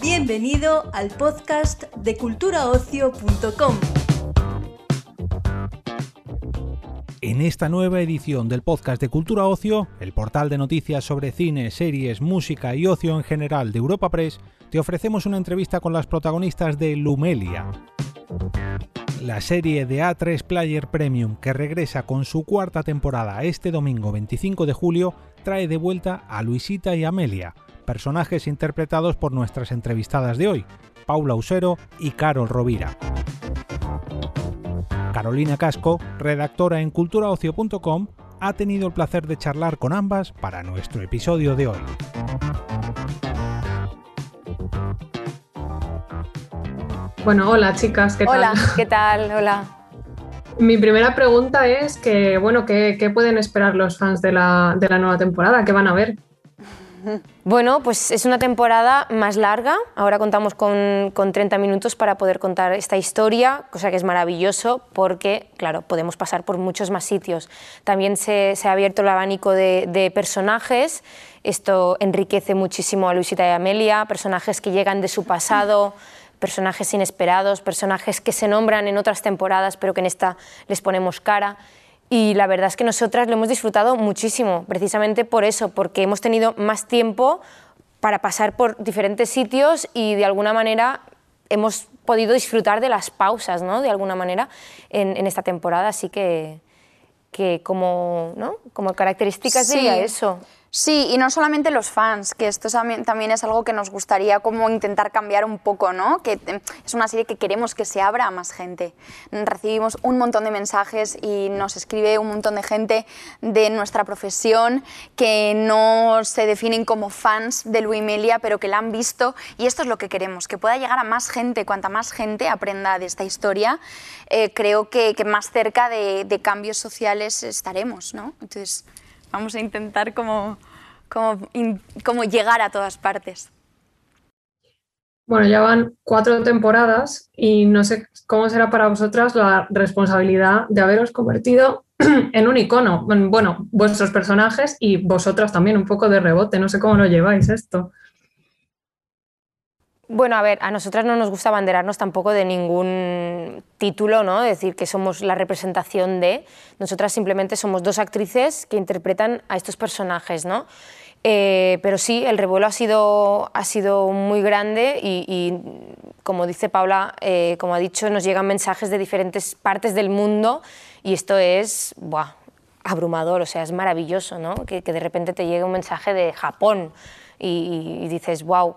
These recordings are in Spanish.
Bienvenido al podcast de culturaocio.com. En esta nueva edición del podcast de Cultura Ocio, el portal de noticias sobre cine, series, música y ocio en general de Europa Press, te ofrecemos una entrevista con las protagonistas de Lumelia. La serie de A3 Player Premium que regresa con su cuarta temporada este domingo 25 de julio trae de vuelta a Luisita y Amelia, personajes interpretados por nuestras entrevistadas de hoy, Paula Usero y Carol Rovira. Carolina Casco, redactora en culturaocio.com, ha tenido el placer de charlar con ambas para nuestro episodio de hoy. Bueno, hola chicas, ¿qué tal? Hola, ¿qué tal? Hola. Mi primera pregunta es que, bueno, ¿qué, qué pueden esperar los fans de la, de la nueva temporada? ¿Qué van a ver? Bueno, pues es una temporada más larga. Ahora contamos con, con, 30 minutos para poder contar esta historia, cosa que es maravilloso porque, claro, podemos pasar por muchos más sitios. También se, se ha abierto el abanico de, de, personajes. Esto enriquece muchísimo a Luisita y Amelia, personajes que llegan de su pasado, personajes inesperados, personajes que se nombran en otras temporadas pero que en esta les ponemos cara. Y la verdad es que nosotras lo hemos disfrutado muchísimo, precisamente por eso, porque hemos tenido más tiempo para pasar por diferentes sitios y de alguna manera hemos podido disfrutar de las pausas, ¿no? De alguna manera en, en esta temporada, así que, que como, ¿no? como características sí. diría eso. Sí, y no solamente los fans, que esto también es algo que nos gustaría como intentar cambiar un poco, ¿no? Que es una serie que queremos que se abra a más gente. Recibimos un montón de mensajes y nos escribe un montón de gente de nuestra profesión que no se definen como fans de Luimelia, pero que la han visto y esto es lo que queremos, que pueda llegar a más gente, cuanta más gente aprenda de esta historia, eh, creo que, que, más cerca de, de cambios sociales estaremos, ¿no? Entonces, vamos a intentar como, como, in, como, llegar a todas partes. Bueno, ya van cuatro temporadas y no sé cómo será para vosotras la responsabilidad de haberos convertido en un icono. Bueno, vuestros personajes y vosotras también, un poco de rebote. No sé cómo lo lleváis esto. Bueno, a ver, a nosotras no nos gusta abanderarnos tampoco de ningún título, ¿no? Decir que somos la representación de. Nosotras simplemente somos dos actrices que interpretan a estos personajes, ¿no? Eh, pero sí, el revuelo ha sido, ha sido muy grande y, como dice Paula, eh, como ha dicho, nos llegan mensajes de diferentes partes del mundo y esto es ¡buah! abrumador, o sea, es maravilloso, ¿no? Que de repente te llegue un mensaje de Japón y, dices, wow,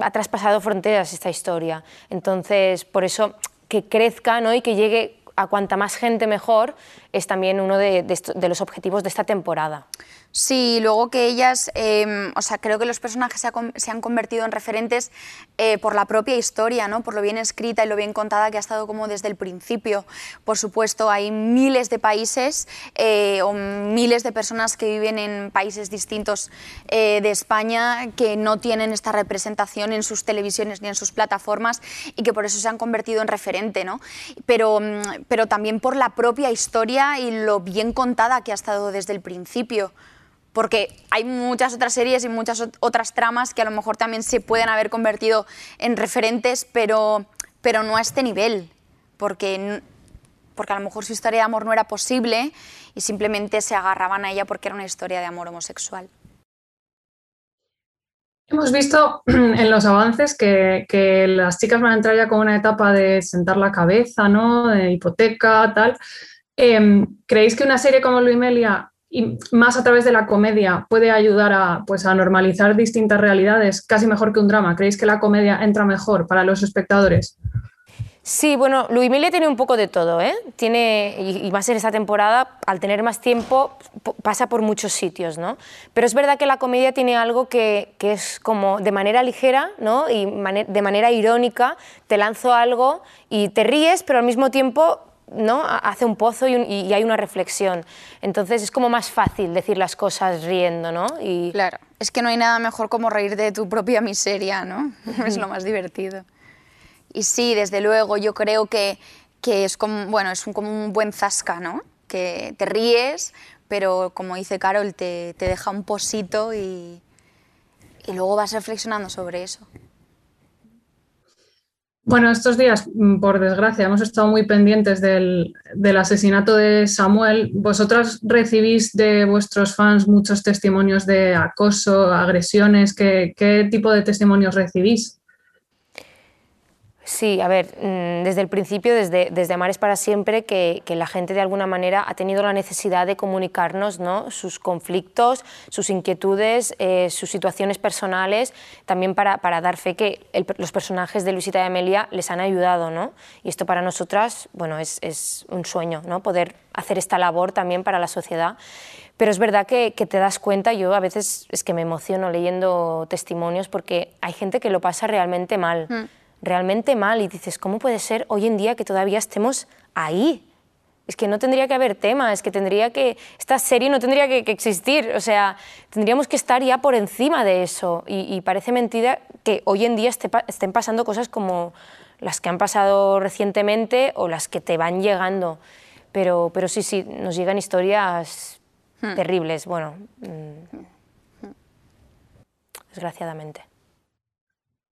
ha traspasado fronteras esta historia. Entonces, por eso que crezca ¿no? y que llegue a cuanta más gente mejor es también uno de los objetivos de esta temporada. Sí, luego que ellas, eh, o sea, creo que los personajes se, ha, se han convertido en referentes eh, por la propia historia, ¿no? por lo bien escrita y lo bien contada que ha estado como desde el principio. Por supuesto, hay miles de países eh, o miles de personas que viven en países distintos eh, de España que no tienen esta representación en sus televisiones ni en sus plataformas y que por eso se han convertido en referente, ¿no? pero, pero también por la propia historia y lo bien contada que ha estado desde el principio porque hay muchas otras series y muchas otras tramas que a lo mejor también se pueden haber convertido en referentes, pero, pero no a este nivel, porque, porque a lo mejor su historia de amor no era posible y simplemente se agarraban a ella porque era una historia de amor homosexual. Hemos visto en los avances que, que, las chicas van a entrar ya con una etapa de sentar la cabeza, ¿no? de hipoteca, tal. Eh, ¿Creéis que una serie como Luimelia y más a través de la comedia puede ayudar a, pues, a normalizar distintas realidades, casi mejor que un drama. ¿Creéis que la comedia entra mejor para los espectadores? Sí, bueno, Luimelia tiene un poco de todo, ¿eh? Tiene, y más en esta temporada, al tener más tiempo, pasa por muchos sitios, ¿no? Pero es verdad que la comedia tiene algo que, que es como de manera ligera, ¿no? Y de manera irónica, te lanzo algo y te ríes, pero al mismo tiempo ¿no? hace un pozo y, hay una reflexión. Entonces es como más fácil decir las cosas riendo, ¿no? Y... Claro, es que no hay nada mejor como reír de tu propia miseria, ¿no? es lo más divertido. Y sí, desde luego, yo creo que, que es, como, bueno, es un, como un buen zasca, ¿no? que te ríes, pero como dice Carol, te, te deja un posito y, y luego vas reflexionando sobre eso. Bueno, estos días, mm, por desgracia, hemos estado muy pendientes del, asesinato de Samuel. Vosotras recibís de vuestros fans muchos testimonios de acoso, agresiones. qué tipo de testimonios recibís? Sí, a ver, mm, desde el principio, desde, desde Amares para siempre, que, la gente de alguna manera ha tenido la necesidad de comunicarnos ¿no? sus conflictos, sus inquietudes, eh, sus situaciones personales, también para, para dar fe que los personajes de Luisita y Amelia les han ayudado. ¿no? Y esto para nosotras bueno, es, es un sueño, ¿no? poder hacer esta labor también para la sociedad. Pero es verdad que, que, te das cuenta, yo a veces es que me emociono leyendo testimonios porque hay gente que lo pasa realmente mal. Mm realmente mal y dices, ¿cómo puede ser hoy en día que todavía estemos ahí? Es que no tendría que haber tema, es que tendría que, esta serie no tendría que, existir, o sea, tendríamos que estar ya por encima de eso y, parece mentira que hoy en día estén pasando cosas como las que han pasado recientemente o las que te van llegando, pero, pero sí, sí, nos llegan historias hmm. terribles, bueno, mm, desgraciadamente.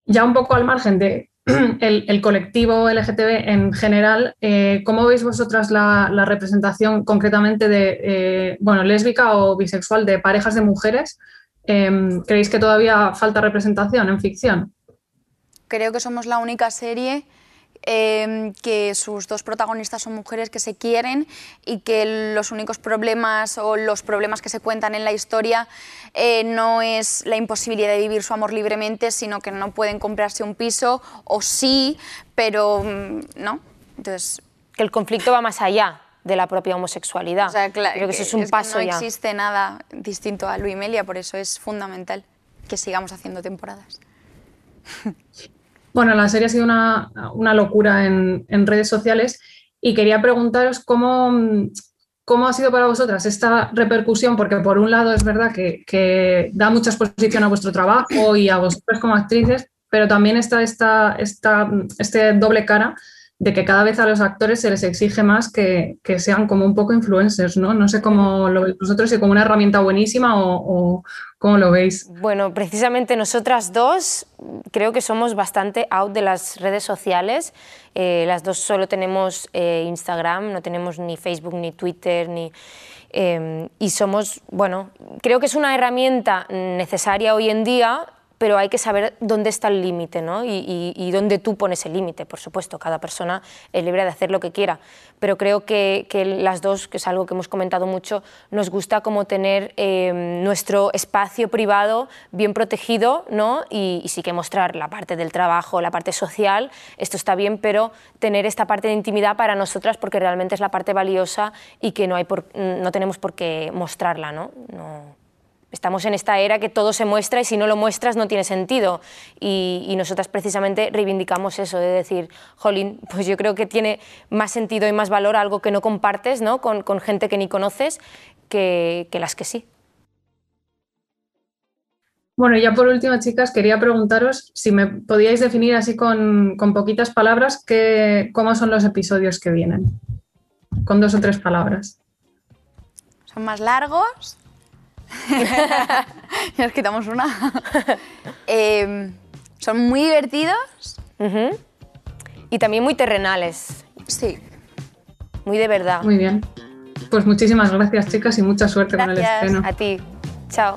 Ya un poco al margen de el, colectivo LGTB en general, eh, ¿cómo veis vosotras la, representación concretamente de, eh, bueno, lésbica o bisexual de parejas de mujeres? Em, ¿Creéis que todavía falta representación en ficción? Creo que somos la única serie Em, que sus dos protagonistas son mujeres que se quieren y que los únicos problemas o los problemas que se cuentan en la historia eh, no es la imposibilidad de vivir su amor libremente, sino que no pueden comprarse un piso o sí, pero mm, no. Entonces, que el conflicto va más allá de la propia homosexualidad. Creo que eso es un paso no ya. No existe nada distinto a Luimelia, por eso es fundamental que sigamos haciendo temporadas. Bueno, la serie ha sido una, locura en, redes sociales y quería preguntaros cómo, cómo ha sido para vosotras esta repercusión, porque por un lado es verdad que, da mucha exposición a vuestro trabajo y a vosotras como actrices, pero también está esta, esta, este doble cara de que cada vez a los actores se les exige más que, sean como un poco influencers, ¿no? No sé cómo lo veis vosotros, si como una herramienta buenísima o, cómo lo veis. Bueno, precisamente nosotras dos creo que somos bastante out de las redes sociales. Eh, las dos solo tenemos eh, Instagram, no tenemos ni Facebook, ni Twitter, ni... Eh, y somos, bueno, creo que es una herramienta necesaria hoy en día pero hay que saber dónde está el límite ¿no? y, dónde tú pones el límite, por supuesto. Cada persona es libre de hacer lo que quiera, pero creo que, las dos, que es algo que hemos comentado mucho, nos gusta como tener eh, nuestro espacio privado bien protegido ¿no? y, sí que mostrar la parte del trabajo, la parte social, esto está bien, pero tener esta parte de intimidad para nosotras porque realmente es la parte valiosa y que no, hay no tenemos por qué mostrarla. no Estamos en esta era que todo se muestra y si no lo muestras no tiene sentido. Y, nosotras precisamente reivindicamos eso, de decir, jolín, pues yo creo que tiene más sentido y más valor algo que no compartes ¿no? Con, gente que ni conoces que, las que sí. Bueno, ya por último, chicas, quería preguntaros si me podíais definir así con, poquitas palabras cómo son los episodios que vienen. Con dos o tres palabras. Son más largos, ya nos quitamos una. Em, son muy divertidos. Y también muy terrenales. Sí. Muy de verdad. Muy bien. Pues muchísimas gracias, chicas, y mucha suerte con el estreno. A ti. Chao.